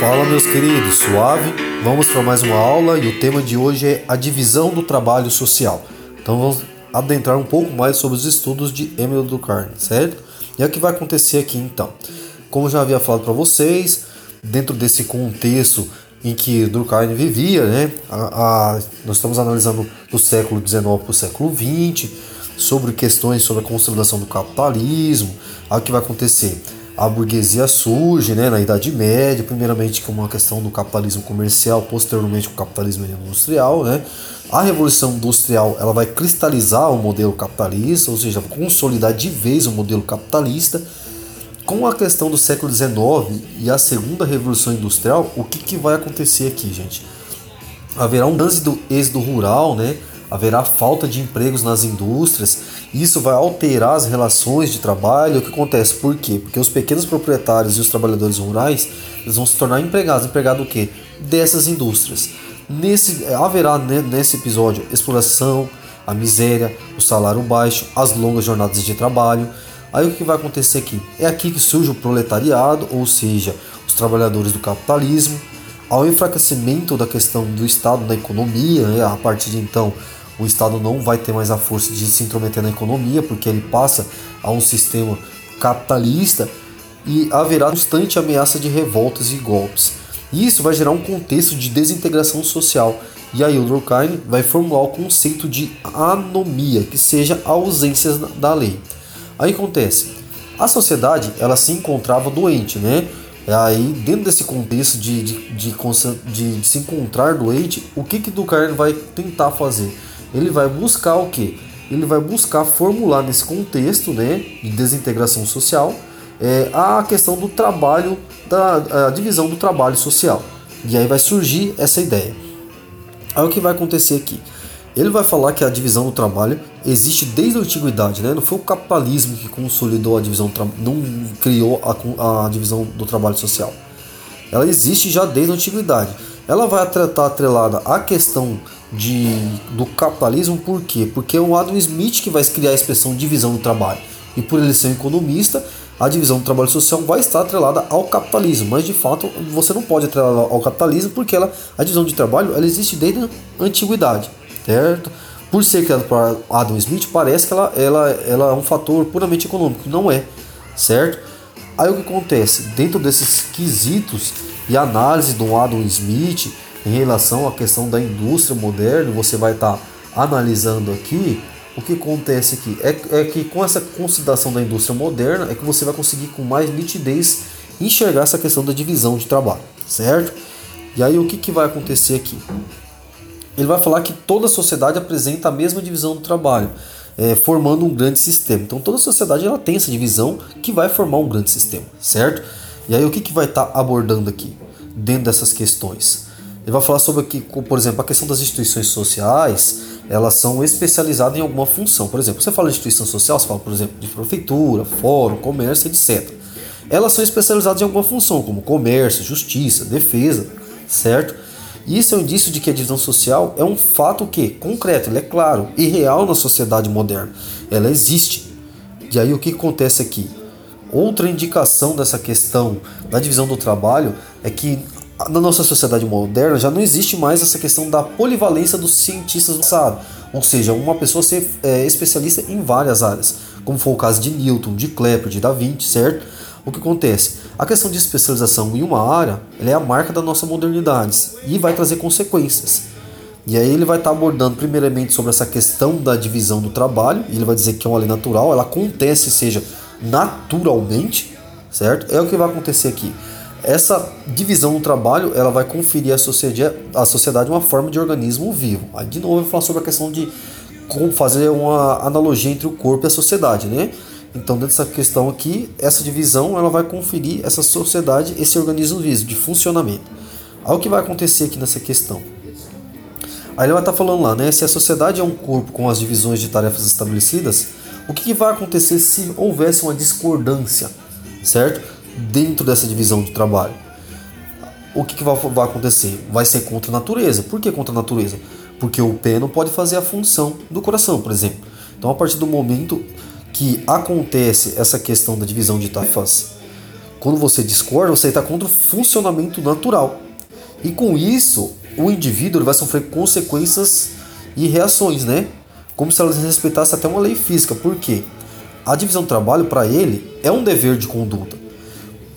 Fala meus queridos, suave? Vamos para mais uma aula e o tema de hoje é a divisão do trabalho social. Então vamos adentrar um pouco mais sobre os estudos de Emile Durkheim, certo? E é o que vai acontecer aqui então. Como já havia falado para vocês, dentro desse contexto em que Durkheim vivia, né? A, a, nós estamos analisando do século XIX para o século XX, sobre questões sobre a consolidação do capitalismo, o que vai acontecer a burguesia surge né, na Idade Média, primeiramente com uma questão do capitalismo comercial, posteriormente com o capitalismo industrial. Né? A Revolução Industrial ela vai cristalizar o modelo capitalista, ou seja, consolidar de vez o modelo capitalista. Com a questão do século XIX e a segunda Revolução Industrial, o que, que vai acontecer aqui, gente? Haverá um êxodo, êxodo rural, né? Haverá falta de empregos nas indústrias, isso vai alterar as relações de trabalho. O que acontece? Por quê? Porque os pequenos proprietários e os trabalhadores rurais eles vão se tornar empregados. Empregado o quê? Dessas indústrias. Nesse, haverá né, nesse episódio exploração, a miséria, o salário baixo, as longas jornadas de trabalho. Aí o que vai acontecer aqui? É aqui que surge o proletariado, ou seja, os trabalhadores do capitalismo, ao enfraquecimento da questão do Estado na economia, né? a partir de então o Estado não vai ter mais a força de se intrometer na economia, porque ele passa a um sistema capitalista e haverá constante ameaça de revoltas e golpes. Isso vai gerar um contexto de desintegração social. E aí o Durkheim vai formular o conceito de anomia, que seja a ausência da lei. Aí acontece, a sociedade ela se encontrava doente, né? Aí, dentro desse contexto de, de, de, de, de se encontrar doente, o que, que Durkheim vai tentar fazer? Ele vai buscar o que? Ele vai buscar formular nesse contexto né, de desintegração social é, a questão do trabalho, da divisão do trabalho social. E aí vai surgir essa ideia. Aí o que vai acontecer aqui? Ele vai falar que a divisão do trabalho existe desde a antiguidade, né? Não foi o capitalismo que consolidou a divisão, não criou a, a divisão do trabalho social. Ela existe já desde a antiguidade. Ela vai estar atrelada à questão de, do capitalismo, por quê? Porque é o Adam Smith que vai criar a expressão divisão do trabalho. E por ele ser um economista, a divisão do trabalho social vai estar atrelada ao capitalismo, mas de fato você não pode atrelar ao capitalismo porque ela, a divisão de trabalho ela existe desde a antiguidade certo? Por ser criado por Adam Smith, parece que ela, ela, ela é um fator puramente econômico, não é, certo? Aí o que acontece? Dentro desses quesitos e análise do Adam Smith em relação à questão da indústria moderna, você vai estar tá analisando aqui, o que acontece aqui é, é que com essa consideração da indústria moderna é que você vai conseguir com mais nitidez enxergar essa questão da divisão de trabalho, certo? E aí o que, que vai acontecer aqui? ele vai falar que toda sociedade apresenta a mesma divisão do trabalho, é, formando um grande sistema. Então toda sociedade ela tem essa divisão que vai formar um grande sistema, certo? E aí o que, que vai estar tá abordando aqui dentro dessas questões? Ele vai falar sobre que, por exemplo, a questão das instituições sociais, elas são especializadas em alguma função. Por exemplo, você fala de instituição social, você fala, por exemplo, de prefeitura, fórum, comércio, etc. Elas são especializadas em alguma função, como comércio, justiça, defesa, certo? Isso é um indício de que a divisão social é um fato que concreto, ele é claro e real na sociedade moderna. Ela existe. E aí o que acontece aqui? Outra indicação dessa questão da divisão do trabalho é que na nossa sociedade moderna já não existe mais essa questão da polivalência dos cientistas do ou seja, uma pessoa ser é, especialista em várias áreas, como foi o caso de Newton, de Kepler, de Da Vinci, certo? O que acontece? A questão de especialização em uma área é a marca da nossa modernidade e vai trazer consequências. E aí ele vai estar abordando primeiramente sobre essa questão da divisão do trabalho, ele vai dizer que é uma lei natural, ela acontece, seja naturalmente, certo? É o que vai acontecer aqui. Essa divisão do trabalho, ela vai conferir à sociedade, à sociedade uma forma de organismo vivo. Aí de novo eu vou falar sobre a questão de fazer uma analogia entre o corpo e a sociedade, né? Então, dentro dessa questão aqui, essa divisão ela vai conferir essa sociedade, esse organismo vivo de funcionamento. Aí o que vai acontecer aqui nessa questão? Aí ele vai estar falando lá, né? Se a sociedade é um corpo com as divisões de tarefas estabelecidas, o que, que vai acontecer se houvesse uma discordância, certo? Dentro dessa divisão de trabalho. O que, que vai, vai acontecer? Vai ser contra a natureza. Por que contra a natureza? Porque o pé não pode fazer a função do coração, por exemplo. Então, a partir do momento que acontece essa questão da divisão de tarefas, Quando você discorda, você está contra o funcionamento natural. E com isso, o indivíduo vai sofrer consequências e reações, né? Como se ela desrespeitasse até uma lei física. Por quê? A divisão do trabalho, para ele, é um dever de conduta.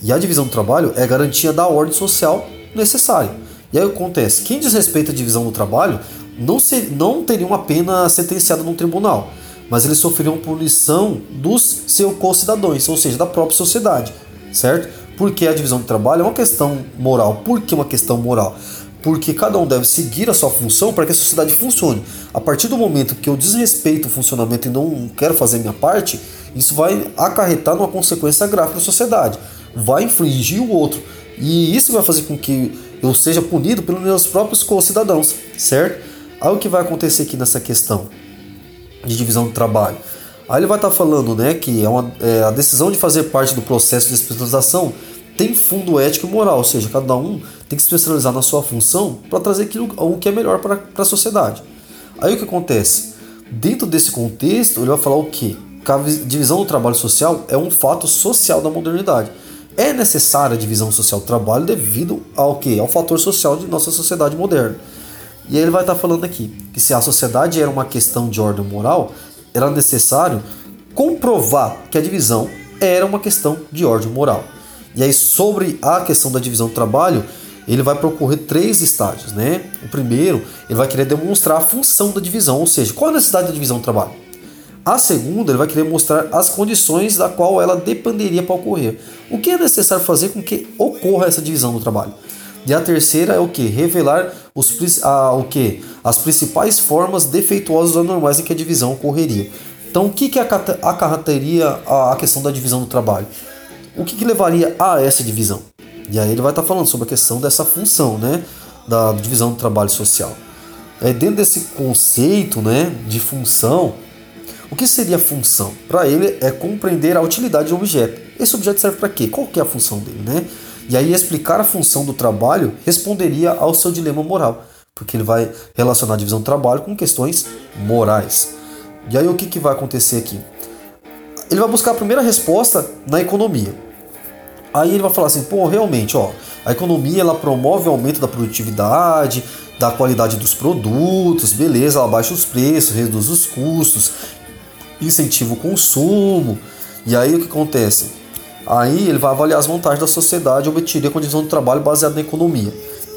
E a divisão do trabalho é garantia da ordem social necessária. E aí acontece, quem desrespeita a divisão do trabalho não, ser, não teria uma pena sentenciada no tribunal, mas eles sofreriam punição dos seus co-cidadãos, ou seja, da própria sociedade, certo? Porque a divisão do trabalho é uma questão moral. Por que uma questão moral? Porque cada um deve seguir a sua função para que a sociedade funcione. A partir do momento que eu desrespeito o funcionamento e não quero fazer minha parte, isso vai acarretar numa consequência grave para a sociedade. Vai infligir o outro. E isso vai fazer com que eu seja punido pelos meus próprios co-cidadãos, certo? Aí o que vai acontecer aqui nessa questão de divisão do trabalho? Aí ele vai estar tá falando né, que é, uma, é a decisão de fazer parte do processo de especialização tem fundo ético e moral, ou seja, cada um tem que se especializar na sua função para trazer aquilo o que é melhor para a sociedade. Aí o que acontece? Dentro desse contexto, ele vai falar o que? Que a divisão do trabalho social é um fato social da modernidade. É necessária a divisão social do trabalho devido ao que? Ao fator social de nossa sociedade moderna. E ele vai estar falando aqui que se a sociedade era uma questão de ordem moral, era necessário comprovar que a divisão era uma questão de ordem moral. E aí, sobre a questão da divisão do trabalho, ele vai percorrer três estágios, né? O primeiro, ele vai querer demonstrar a função da divisão, ou seja, qual a necessidade da divisão do trabalho. A segunda, ele vai querer mostrar as condições da qual ela dependeria para ocorrer. O que é necessário fazer com que ocorra essa divisão do trabalho. E a terceira é o que? Revelar os, a, o as principais formas defeituosas ou anormais em que a divisão ocorreria. Então, o que, que acarretaria a, a questão da divisão do trabalho? o que, que levaria a essa divisão? E aí ele vai estar tá falando sobre a questão dessa função, né, da divisão do trabalho social. É, dentro desse conceito, né, de função, o que seria função? Para ele é compreender a utilidade do objeto. Esse objeto serve para quê? Qual que é a função dele, né? E aí explicar a função do trabalho responderia ao seu dilema moral, porque ele vai relacionar a divisão do trabalho com questões morais. E aí o que, que vai acontecer aqui? Ele vai buscar a primeira resposta na economia. Aí ele vai falar assim, pô, realmente, ó, a economia ela promove o aumento da produtividade, da qualidade dos produtos, beleza, ela baixa os preços, reduz os custos, incentiva o consumo. E aí o que acontece? Aí ele vai avaliar as vantagens da sociedade obtiveria com a divisão do trabalho baseada na economia.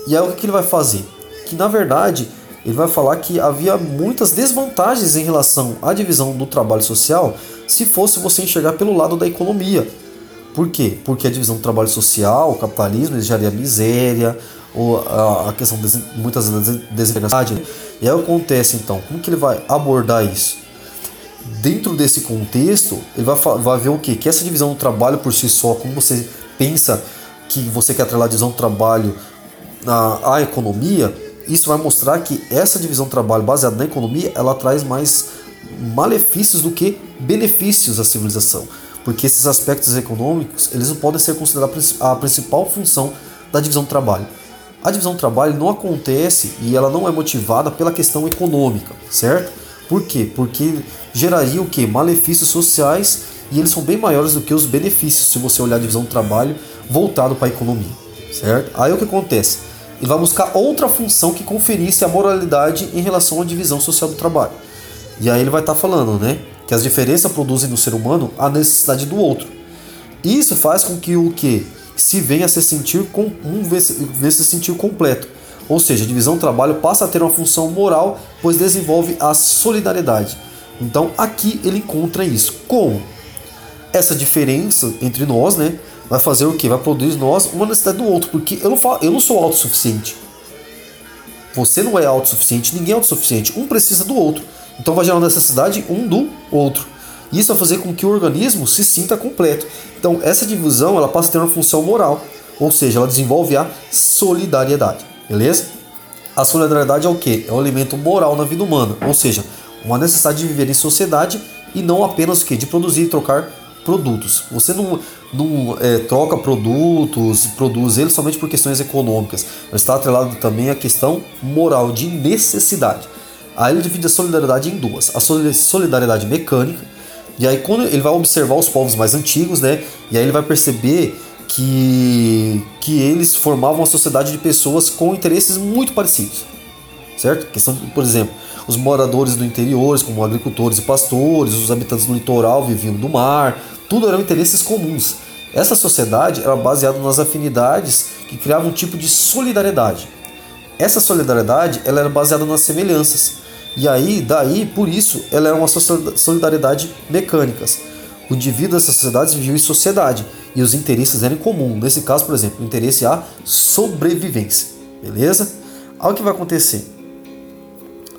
E aí o que ele vai fazer? Que na verdade ele vai falar que havia muitas desvantagens em relação à divisão do trabalho social se fosse você enxergar pelo lado da economia. Por quê? Porque a divisão do trabalho social, o capitalismo, geraria miséria, ou a, a questão de muitas vezes desigualdade. E aí acontece então, como que ele vai abordar isso? Dentro desse contexto, ele vai, vai ver o quê? Que essa divisão do trabalho por si só, como você pensa que você quer atrelar a divisão do trabalho à, à economia, isso vai mostrar que essa divisão do trabalho baseada na economia, ela traz mais malefícios do que benefícios à civilização porque esses aspectos econômicos eles não podem ser considerados a principal função da divisão do trabalho. A divisão do trabalho não acontece e ela não é motivada pela questão econômica, certo? Por quê? Porque geraria o que? Malefícios sociais e eles são bem maiores do que os benefícios se você olhar a divisão do trabalho voltado para a economia, certo? Aí o que acontece? Ele vai buscar outra função que conferisse a moralidade em relação à divisão social do trabalho. E aí ele vai estar tá falando, né? que as diferenças produzem no ser humano a necessidade do outro. Isso faz com que o que se venha a se sentir com um venha se sentir completo. Ou seja, a divisão do trabalho passa a ter uma função moral, pois desenvolve a solidariedade. Então aqui ele encontra isso. Como? Essa diferença entre nós, né, vai fazer o que? Vai produzir nós uma necessidade do outro, porque eu não falo, eu não sou autossuficiente. Você não é autossuficiente, ninguém é autossuficiente. Um precisa do outro. Então vai gerar necessidade um do outro. Isso vai fazer com que o organismo se sinta completo. Então essa divisão ela passa a ter uma função moral, ou seja, ela desenvolve a solidariedade, beleza? A solidariedade é o que? É um elemento moral na vida humana, ou seja, uma necessidade de viver em sociedade e não apenas o que? De produzir e trocar produtos. Você não, não é, troca produtos, produz eles somente por questões econômicas. Está atrelado também à questão moral de necessidade. Aí ele divide a solidariedade em duas: a solidariedade mecânica, e aí quando ele vai observar os povos mais antigos, né? E aí ele vai perceber que, que eles formavam uma sociedade de pessoas com interesses muito parecidos, certo? Questão, por exemplo, os moradores do interior, como agricultores e pastores, os habitantes do litoral viviam do mar, tudo eram interesses comuns. Essa sociedade era baseada nas afinidades que criavam um tipo de solidariedade. Essa solidariedade ela era baseada nas semelhanças. E aí, daí, por isso, ela era uma solidariedade mecânicas. O indivíduo dessas sociedades vivia em sociedade e os interesses eram em comum. Nesse caso, por exemplo, o interesse a sobrevivência. Beleza? Olha o que vai acontecer.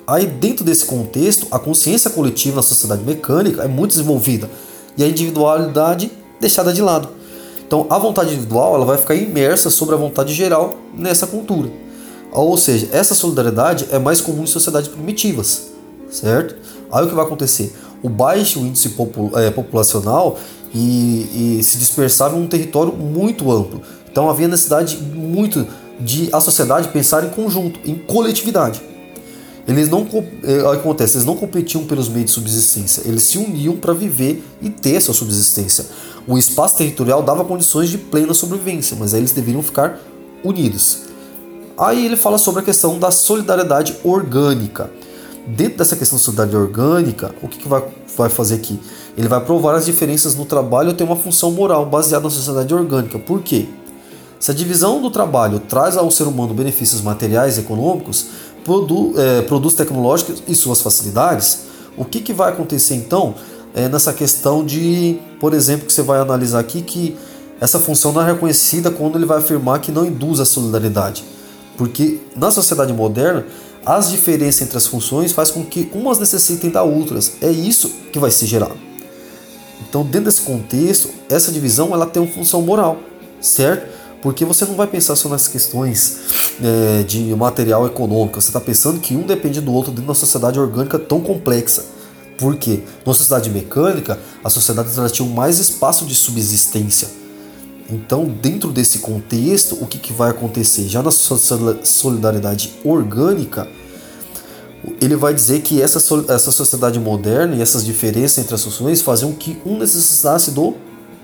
Aí, dentro desse contexto, a consciência coletiva na sociedade mecânica é muito desenvolvida e a individualidade deixada de lado. Então, a vontade individual ela vai ficar imersa sobre a vontade geral nessa cultura. Ou seja, essa solidariedade é mais comum em sociedades primitivas, certo? Aí o que vai acontecer? O baixo índice é, populacional e, e se dispersava em um território muito amplo. Então havia necessidade muito de a sociedade pensar em conjunto, em coletividade. Eles não é, acontece, eles não competiam pelos meios de subsistência, eles se uniam para viver e ter sua subsistência. O espaço territorial dava condições de plena sobrevivência, mas aí eles deveriam ficar unidos. Aí ele fala sobre a questão da solidariedade orgânica. Dentro dessa questão de solidariedade orgânica, o que, que vai, vai fazer aqui? Ele vai provar as diferenças no trabalho ter uma função moral baseada na sociedade orgânica. Por quê? Se a divisão do trabalho traz ao ser humano benefícios materiais e econômicos, produ é, produz tecnológicos e suas facilidades, o que, que vai acontecer então é, nessa questão de, por exemplo, que você vai analisar aqui que essa função não é reconhecida quando ele vai afirmar que não induz a solidariedade. Porque na sociedade moderna, as diferenças entre as funções faz com que umas necessitem da outras. É isso que vai se gerar. Então, dentro desse contexto, essa divisão ela tem uma função moral, certo? Porque você não vai pensar só nas questões é, de material econômico, você está pensando que um depende do outro dentro de uma sociedade orgânica tão complexa. Por quê? Numa sociedade mecânica, as sociedades tinham mais espaço de subsistência. Então, dentro desse contexto, o que, que vai acontecer? Já na solidariedade orgânica, ele vai dizer que essa, essa sociedade moderna e essas diferenças entre as funções faziam que um necessitasse do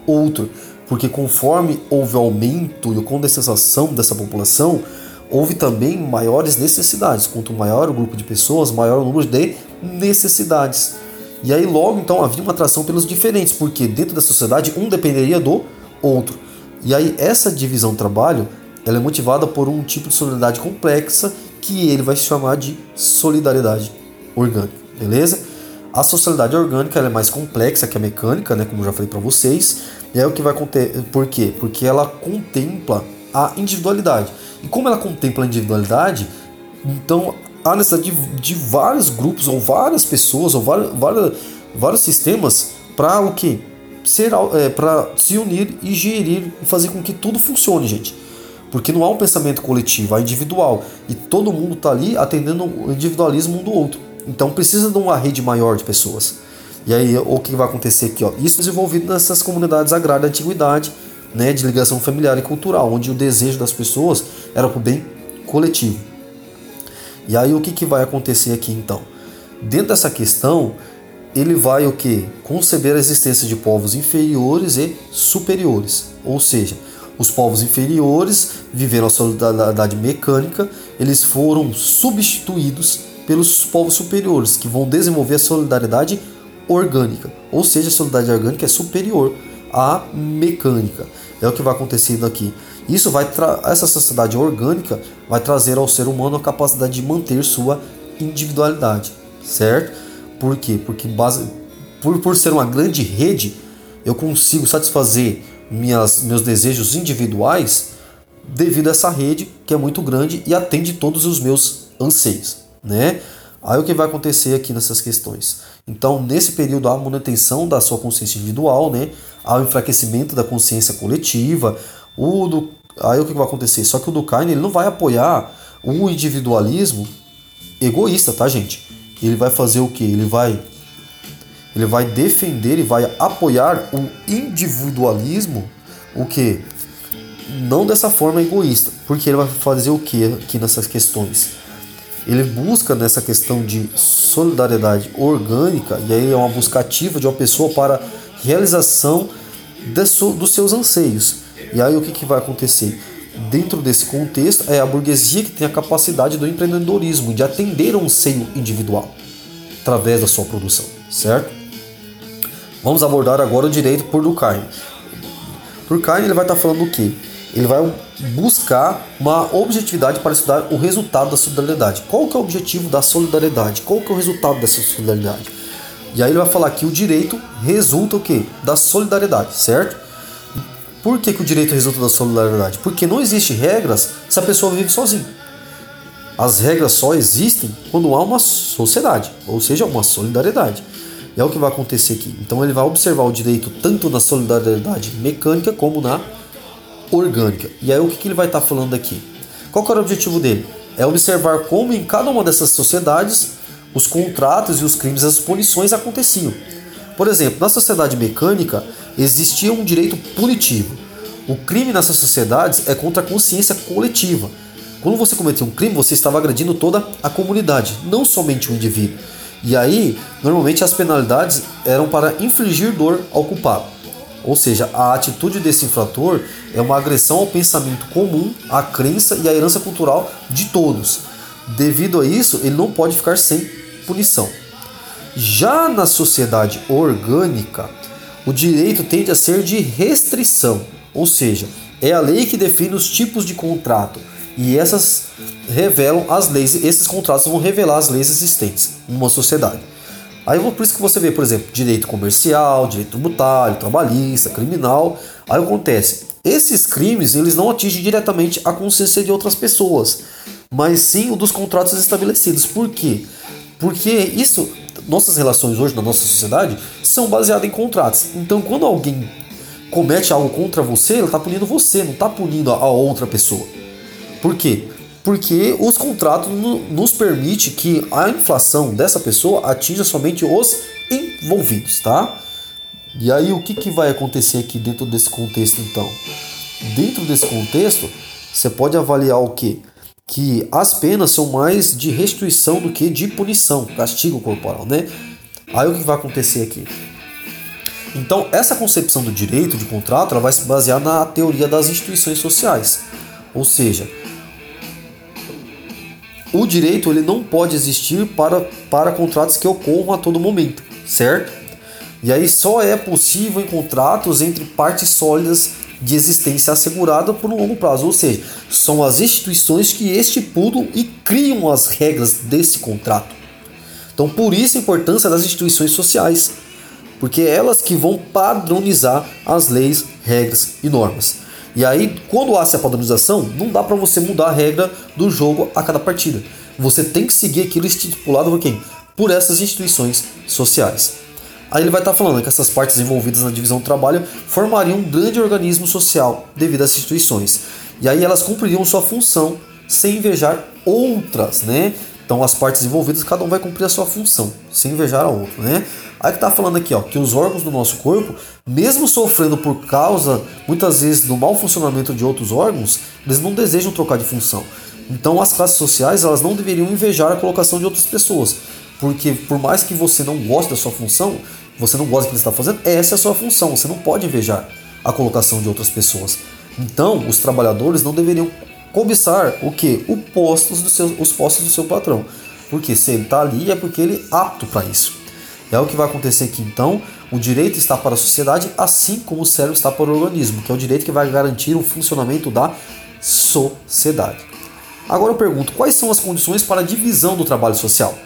outro porque conforme houve aumento e condensação dessa população, houve também maiores necessidades. Quanto maior o grupo de pessoas, maior o número de necessidades. E aí logo então havia uma atração pelos diferentes, porque dentro da sociedade um dependeria do outro. E aí essa divisão trabalho, ela é motivada por um tipo de solidariedade complexa que ele vai chamar de solidariedade orgânica, beleza? A socialidade orgânica é mais complexa que a mecânica, né, como já falei para vocês, e aí o que vai acontecer? Por quê? Porque ela contempla a individualidade. E como ela contempla a individualidade, então há necessidade de, de vários grupos ou várias pessoas ou vários, vários, vários sistemas para o que? Ser é, para se unir e gerir e fazer com que tudo funcione, gente. Porque não há um pensamento coletivo, há individual. E todo mundo está ali atendendo o individualismo um do outro. Então precisa de uma rede maior de pessoas. E aí o que vai acontecer aqui? Ó? Isso desenvolvido nessas comunidades agrárias da antiguidade, né, de ligação familiar e cultural, onde o desejo das pessoas era para o bem coletivo. E aí o que, que vai acontecer aqui então? Dentro dessa questão, ele vai o que? Conceber a existência de povos inferiores e superiores. Ou seja, os povos inferiores viveram a solidariedade mecânica, eles foram substituídos pelos povos superiores, que vão desenvolver a solidariedade orgânica, ou seja, a solidariedade orgânica é superior à mecânica. É o que vai acontecendo aqui. Isso vai essa sociedade orgânica vai trazer ao ser humano a capacidade de manter sua individualidade, certo? Por quê? Porque base, por, por ser uma grande rede, eu consigo satisfazer minhas, meus desejos individuais devido a essa rede que é muito grande e atende todos os meus anseios, né? Aí o que vai acontecer aqui nessas questões? Então, nesse período, há manutenção da sua consciência individual, né? há o enfraquecimento da consciência coletiva. O do... Aí o que vai acontecer? Só que o Durkheim ele não vai apoiar o individualismo egoísta, tá, gente? Ele vai fazer o que? Ele vai ele vai defender e vai apoiar o individualismo, o que? Não dessa forma egoísta, porque ele vai fazer o que aqui nessas questões? ele busca nessa questão de solidariedade orgânica, e aí é uma busca ativa de uma pessoa para realização dos seus anseios. E aí o que, que vai acontecer? Dentro desse contexto, é a burguesia que tem a capacidade do empreendedorismo, de atender a um seio individual através da sua produção, certo? Vamos abordar agora o direito por Durkheim. Durkheim ele vai estar falando o quê? Ele vai buscar uma objetividade para estudar o resultado da solidariedade. Qual que é o objetivo da solidariedade? Qual que é o resultado dessa solidariedade? E aí ele vai falar que o direito resulta o quê? Da solidariedade, certo? Por que, que o direito resulta da solidariedade? Porque não existe regras se a pessoa vive sozinha. As regras só existem quando há uma sociedade, ou seja, uma solidariedade. E é o que vai acontecer aqui. Então ele vai observar o direito tanto na solidariedade mecânica como na orgânica. E aí o que, que ele vai estar tá falando aqui? Qual era o objetivo dele? É observar como em cada uma dessas sociedades os contratos e os crimes as punições aconteciam. Por exemplo, na sociedade mecânica existia um direito punitivo. O crime nessas sociedades é contra a consciência coletiva. Quando você cometia um crime, você estava agredindo toda a comunidade, não somente o indivíduo. E aí, normalmente as penalidades eram para infligir dor ao culpado. Ou seja, a atitude desse infrator é uma agressão ao pensamento comum, à crença e à herança cultural de todos. Devido a isso, ele não pode ficar sem punição. Já na sociedade orgânica, o direito tende a ser de restrição, ou seja, é a lei que define os tipos de contrato e essas revelam as leis, esses contratos vão revelar as leis existentes em uma sociedade. Aí por isso que você vê, por exemplo, direito comercial, direito tributário, trabalhista, criminal. Aí acontece, esses crimes eles não atingem diretamente a consciência de outras pessoas, mas sim o dos contratos estabelecidos. Por quê? Porque isso, nossas relações hoje na nossa sociedade são baseadas em contratos. Então quando alguém comete algo contra você, ele está punindo você, não está punindo a outra pessoa. Por quê? porque os contratos nos permite que a inflação dessa pessoa atinja somente os envolvidos, tá? E aí o que, que vai acontecer aqui dentro desse contexto então? Dentro desse contexto, você pode avaliar o que? Que as penas são mais de restituição do que de punição, castigo corporal, né? Aí o que vai acontecer aqui? Então, essa concepção do direito de contrato ela vai se basear na teoria das instituições sociais. Ou seja, o direito ele não pode existir para, para contratos que ocorram a todo momento, certo? E aí só é possível em contratos entre partes sólidas de existência assegurada por um longo prazo, ou seja, são as instituições que estipulam e criam as regras desse contrato. Então, por isso a importância das instituições sociais, porque é elas que vão padronizar as leis, regras e normas. E aí, quando há essa padronização, não dá para você mudar a regra do jogo a cada partida. Você tem que seguir aquilo estipulado por quem? Por essas instituições sociais. Aí ele vai estar tá falando que essas partes envolvidas na divisão do trabalho formariam um grande organismo social devido às instituições. E aí elas cumpririam sua função sem invejar outras, né? Então as partes envolvidas, cada um vai cumprir a sua função, sem invejar a outra, né? Aí que tá falando aqui, ó, que os órgãos do nosso corpo, mesmo sofrendo por causa, muitas vezes, do mau funcionamento de outros órgãos, eles não desejam trocar de função. Então as classes sociais, elas não deveriam invejar a colocação de outras pessoas, porque por mais que você não goste da sua função, você não gosta do que você está fazendo, essa é a sua função, você não pode invejar a colocação de outras pessoas. Então, os trabalhadores não deveriam cobiçar o que? O postos do seu, os postos do seu patrão. Porque se ele está ali é porque ele é apto para isso. É o que vai acontecer aqui então. O direito está para a sociedade, assim como o cérebro está para o organismo, que é o direito que vai garantir o funcionamento da sociedade. Agora eu pergunto, quais são as condições para a divisão do trabalho social?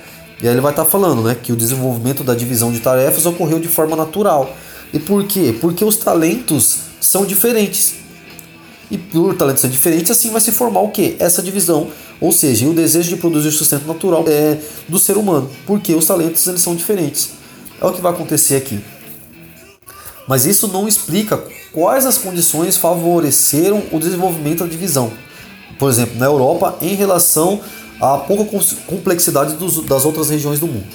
E aí ele vai estar falando né, que o desenvolvimento da divisão de tarefas ocorreu de forma natural. E por quê? Porque os talentos são diferentes. E por talento ser diferente, assim vai se formar o que? Essa divisão, ou seja, o desejo de produzir sustento natural é do ser humano, porque os talentos eles são diferentes. É o que vai acontecer aqui. Mas isso não explica quais as condições favoreceram o desenvolvimento da divisão. Por exemplo, na Europa, em relação à pouca complexidade dos, das outras regiões do mundo.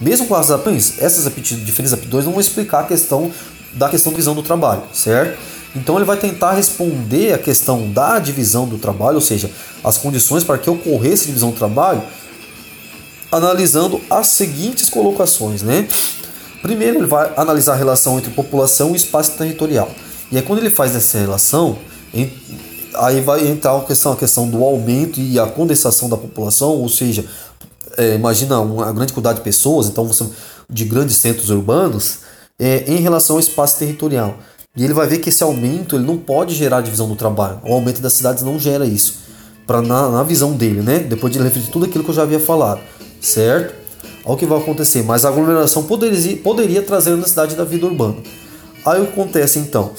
Mesmo com as aptidões, essas aptidões, diferentes aptidões não vão explicar a questão da questão da visão do trabalho, certo? Então ele vai tentar responder a questão da divisão do trabalho, ou seja, as condições para que ocorresse divisão do trabalho, analisando as seguintes colocações, né? Primeiro ele vai analisar a relação entre população e espaço territorial. E aí quando ele faz essa relação, Aí vai entrar a questão, a questão do aumento e a condensação da população, ou seja, é, imagina uma grande quantidade de pessoas, então de grandes centros urbanos, é, em relação ao espaço territorial. E ele vai ver que esse aumento ele não pode gerar divisão do trabalho. O aumento das cidades não gera isso. Pra, na, na visão dele, né? Depois de refletir tudo aquilo que eu já havia falado, certo? Olha o que vai acontecer. Mas a aglomeração poderia, poderia trazer a necessidade da vida urbana. Aí o que acontece então?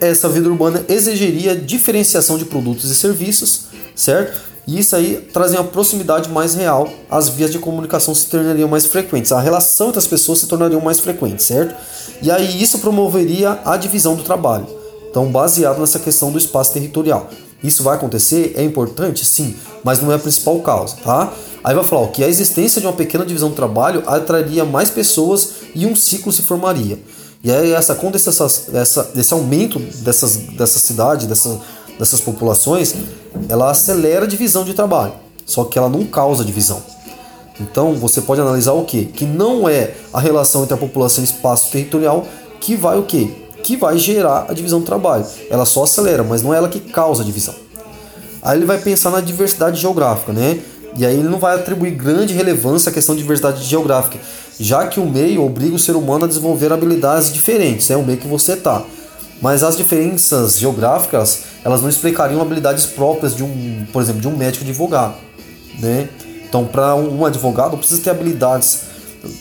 Essa vida urbana exigiria diferenciação de produtos e serviços, certo? E isso aí trazia uma proximidade mais real, as vias de comunicação se tornariam mais frequentes, a relação entre as pessoas se tornaria mais frequente, certo? E aí isso promoveria a divisão do trabalho. Então, baseado nessa questão do espaço territorial. Isso vai acontecer? É importante? Sim, mas não é a principal causa, tá? Aí vai falar ó, que a existência de uma pequena divisão do trabalho atrairia mais pessoas e um ciclo se formaria. E aí essa com essa, desse aumento dessas, dessa cidade, dessa, dessas populações, ela acelera a divisão de trabalho, só que ela não causa divisão. Então você pode analisar o que? Que não é a relação entre a população e espaço territorial que vai o que? Que vai gerar a divisão do trabalho. Ela só acelera, mas não é ela que causa a divisão. Aí ele vai pensar na diversidade geográfica, né? E aí ele não vai atribuir grande relevância à questão de diversidade geográfica, já que o meio obriga o ser humano a desenvolver habilidades diferentes, é né? o meio que você está. Mas as diferenças geográficas, elas não explicariam habilidades próprias de um, por exemplo, de um médico advogado, né? Então, para um advogado, precisa ter habilidades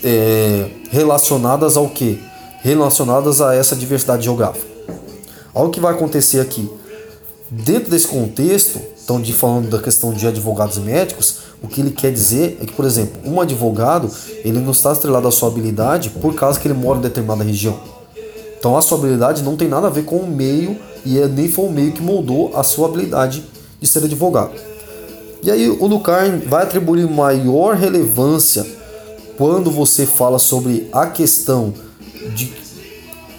é, relacionadas ao que? Relacionadas a essa diversidade geográfica. Olha o que vai acontecer aqui. Dentro desse contexto, então, de falando da questão de advogados e médicos, o que ele quer dizer é que, por exemplo, um advogado ele não está estrelado à sua habilidade por causa que ele mora em determinada região. Então a sua habilidade não tem nada a ver com o meio e é, nem foi o meio que moldou a sua habilidade de ser advogado. E aí o Lucarne vai atribuir maior relevância quando você fala sobre a questão de,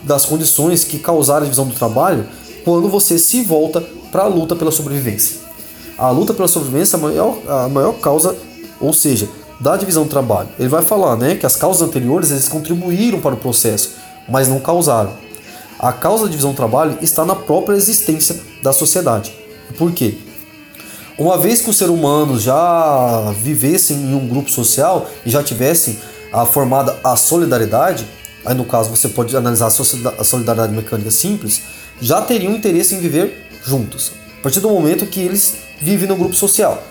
das condições que causaram a divisão do trabalho, quando você se volta para a luta pela sobrevivência. A luta pela sobrevivência é a maior, a maior causa, ou seja, da divisão do trabalho. Ele vai falar né, que as causas anteriores eles contribuíram para o processo, mas não causaram. A causa da divisão do trabalho está na própria existência da sociedade. Por quê? Uma vez que os seres humanos já vivessem em um grupo social e já tivessem a formada a solidariedade, aí no caso você pode analisar a solidariedade mecânica simples, já teriam interesse em viver juntos. A partir do momento que eles vivem no grupo social,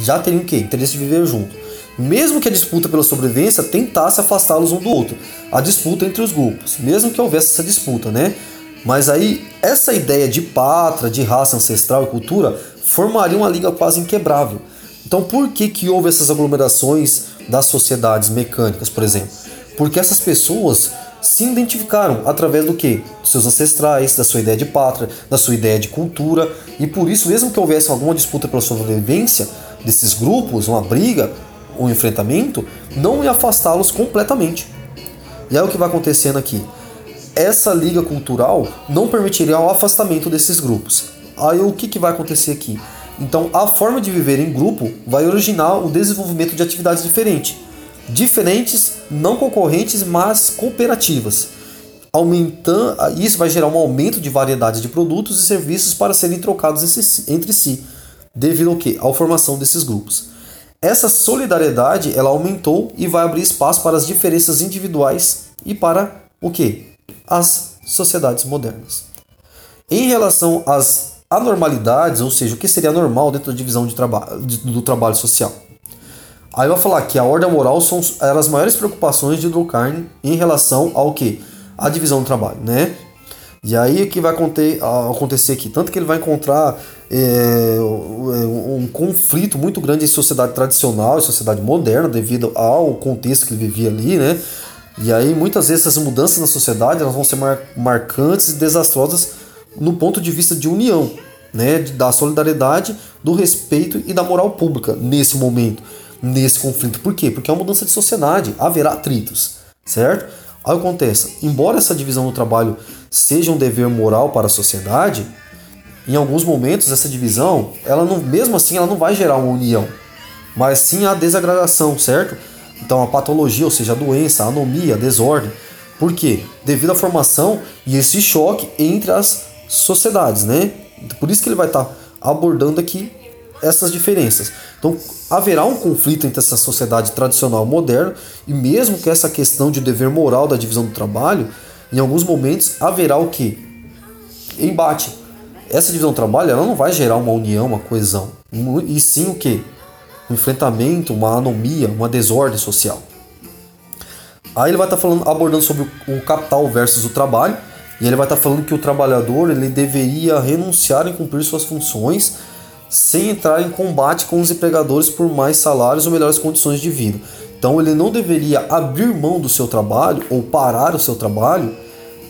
já teriam o quê? Interesse de viver junto mesmo que a disputa pela sobrevivência tentasse afastá-los um do outro, a disputa entre os grupos, mesmo que houvesse essa disputa, né? Mas aí essa ideia de pátria, de raça ancestral e cultura formaria uma liga quase inquebrável. Então por que que houve essas aglomerações das sociedades mecânicas, por exemplo? Porque essas pessoas se identificaram através do que? Dos seus ancestrais, da sua ideia de pátria, da sua ideia de cultura, e por isso, mesmo que houvesse alguma disputa pela sobrevivência desses grupos, uma briga, o enfrentamento, não ia afastá-los completamente. E aí o que vai acontecendo aqui? Essa liga cultural não permitiria o afastamento desses grupos. Aí o que, que vai acontecer aqui? Então a forma de viver em grupo vai originar o desenvolvimento de atividades diferentes. Diferentes, não concorrentes, mas cooperativas. Aumentando, isso vai gerar um aumento de variedade de produtos e serviços para serem trocados entre si, devido ao que? À formação desses grupos. Essa solidariedade ela aumentou e vai abrir espaço para as diferenças individuais e para o que? As sociedades modernas. Em relação às anormalidades, ou seja, o que seria normal dentro da divisão de traba do trabalho social. Aí vai falar que a ordem moral são eram as maiores preocupações de Durkheim em relação ao que? A divisão do trabalho, né? E aí o que vai acontecer aqui? Tanto que ele vai encontrar é, um conflito muito grande em sociedade tradicional e sociedade moderna devido ao contexto que ele vivia ali, né? E aí muitas vezes essas mudanças na sociedade elas vão ser mar marcantes e desastrosas no ponto de vista de união, né? Da solidariedade, do respeito e da moral pública nesse momento, nesse conflito. Por quê? Porque é uma mudança de sociedade, haverá atritos, certo? Aí acontece, embora essa divisão do trabalho seja um dever moral para a sociedade, em alguns momentos essa divisão, ela não, mesmo assim, ela não vai gerar uma união, mas sim a desagradação, certo? Então a patologia, ou seja, a doença, a anomia, a desordem. Por quê? Devido à formação e esse choque entre as sociedades, né? Por isso que ele vai estar tá abordando aqui essas diferenças. Então, haverá um conflito entre essa sociedade tradicional e moderna, e mesmo que essa questão de dever moral da divisão do trabalho, em alguns momentos haverá o que? Embate. Essa divisão do trabalho ela não vai gerar uma união, uma coesão, e sim o que? Um enfrentamento, uma anomia, uma desordem social. Aí ele vai estar tá falando, abordando sobre o capital versus o trabalho, e ele vai estar tá falando que o trabalhador ele deveria renunciar em cumprir suas funções sem entrar em combate com os empregadores por mais salários ou melhores condições de vida. Então ele não deveria abrir mão do seu trabalho ou parar o seu trabalho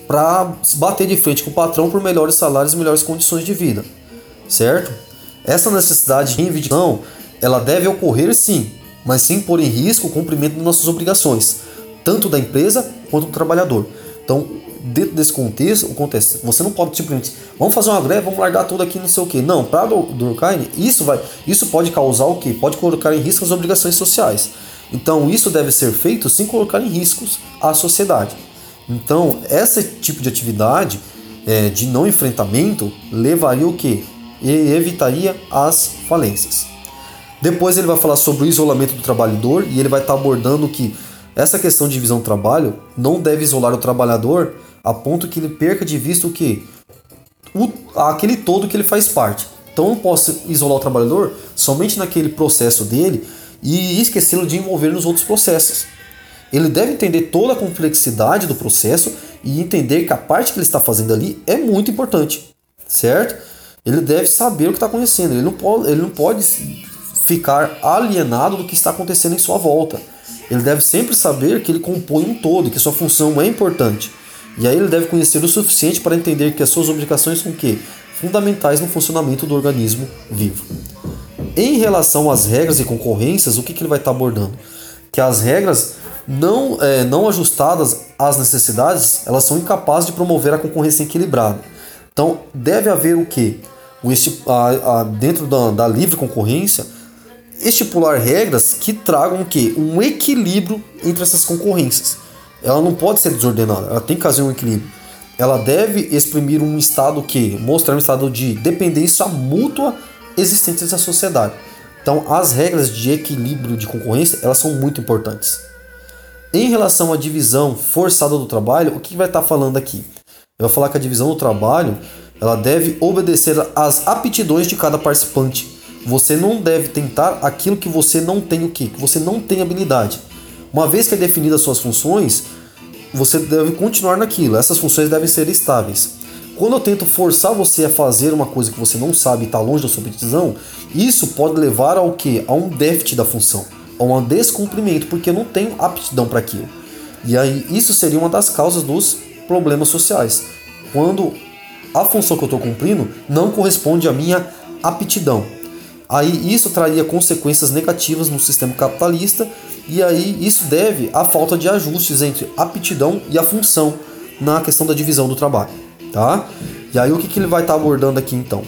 para bater de frente com o patrão por melhores salários e melhores condições de vida, certo? Essa necessidade de reivindicação, ela deve ocorrer sim, mas sem pôr em risco o cumprimento de nossas obrigações, tanto da empresa quanto do trabalhador. Então, dentro desse contexto, o contexto, você não pode simplesmente, vamos fazer uma greve, vamos largar tudo aqui, não sei o que. Não, para Durkheim, isso vai, isso pode causar o que? Pode colocar em risco as obrigações sociais. Então, isso deve ser feito sem colocar em riscos a sociedade. Então, esse tipo de atividade é, de não enfrentamento levaria o que? E evitaria as falências. Depois ele vai falar sobre o isolamento do trabalhador e ele vai estar abordando que essa questão de divisão do trabalho não deve isolar o trabalhador a ponto que ele perca de vista o que? O, aquele todo que ele faz parte. Então não posso isolar o trabalhador somente naquele processo dele e esquecê-lo de envolver nos outros processos. Ele deve entender toda a complexidade do processo e entender que a parte que ele está fazendo ali é muito importante, certo? Ele deve saber o que está acontecendo, ele não pode, ele não pode ficar alienado do que está acontecendo em sua volta. Ele deve sempre saber que ele compõe um todo, que sua função é importante. E aí ele deve conhecer o suficiente para entender que as suas obrigações são que fundamentais no funcionamento do organismo vivo. Em relação às regras e concorrências, o que, que ele vai estar abordando? Que as regras não, é, não ajustadas às necessidades, elas são incapazes de promover a concorrência equilibrada. Então deve haver o que? O dentro da, da livre concorrência, estipular regras que tragam o? Um equilíbrio entre essas concorrências ela não pode ser desordenada, ela tem que fazer um equilíbrio. Ela deve exprimir um estado que mostrar um estado de dependência mútua existente nessa sociedade. Então, as regras de equilíbrio de concorrência, elas são muito importantes. Em relação à divisão forçada do trabalho, o que vai estar falando aqui? Eu vou falar que a divisão do trabalho, ela deve obedecer às aptidões de cada participante. Você não deve tentar aquilo que você não tem o que, que você não tem habilidade. Uma vez que é definida suas funções, você deve continuar naquilo. Essas funções devem ser estáveis. Quando eu tento forçar você a fazer uma coisa que você não sabe e está longe da sua precisão, isso pode levar ao que? A um déficit da função, a um descumprimento, porque eu não tenho aptidão para aquilo. E aí isso seria uma das causas dos problemas sociais. Quando a função que eu estou cumprindo não corresponde à minha aptidão. Aí isso traria consequências negativas no sistema capitalista e aí isso deve à falta de ajustes entre aptidão e a função na questão da divisão do trabalho, tá? E aí o que, que ele vai estar tá abordando aqui então?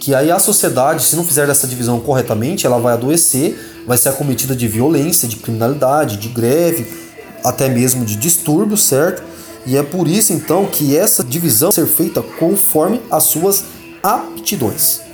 Que aí a sociedade, se não fizer essa divisão corretamente, ela vai adoecer, vai ser acometida de violência, de criminalidade, de greve, até mesmo de distúrbio, certo? E é por isso então que essa divisão ser feita conforme as suas aptidões.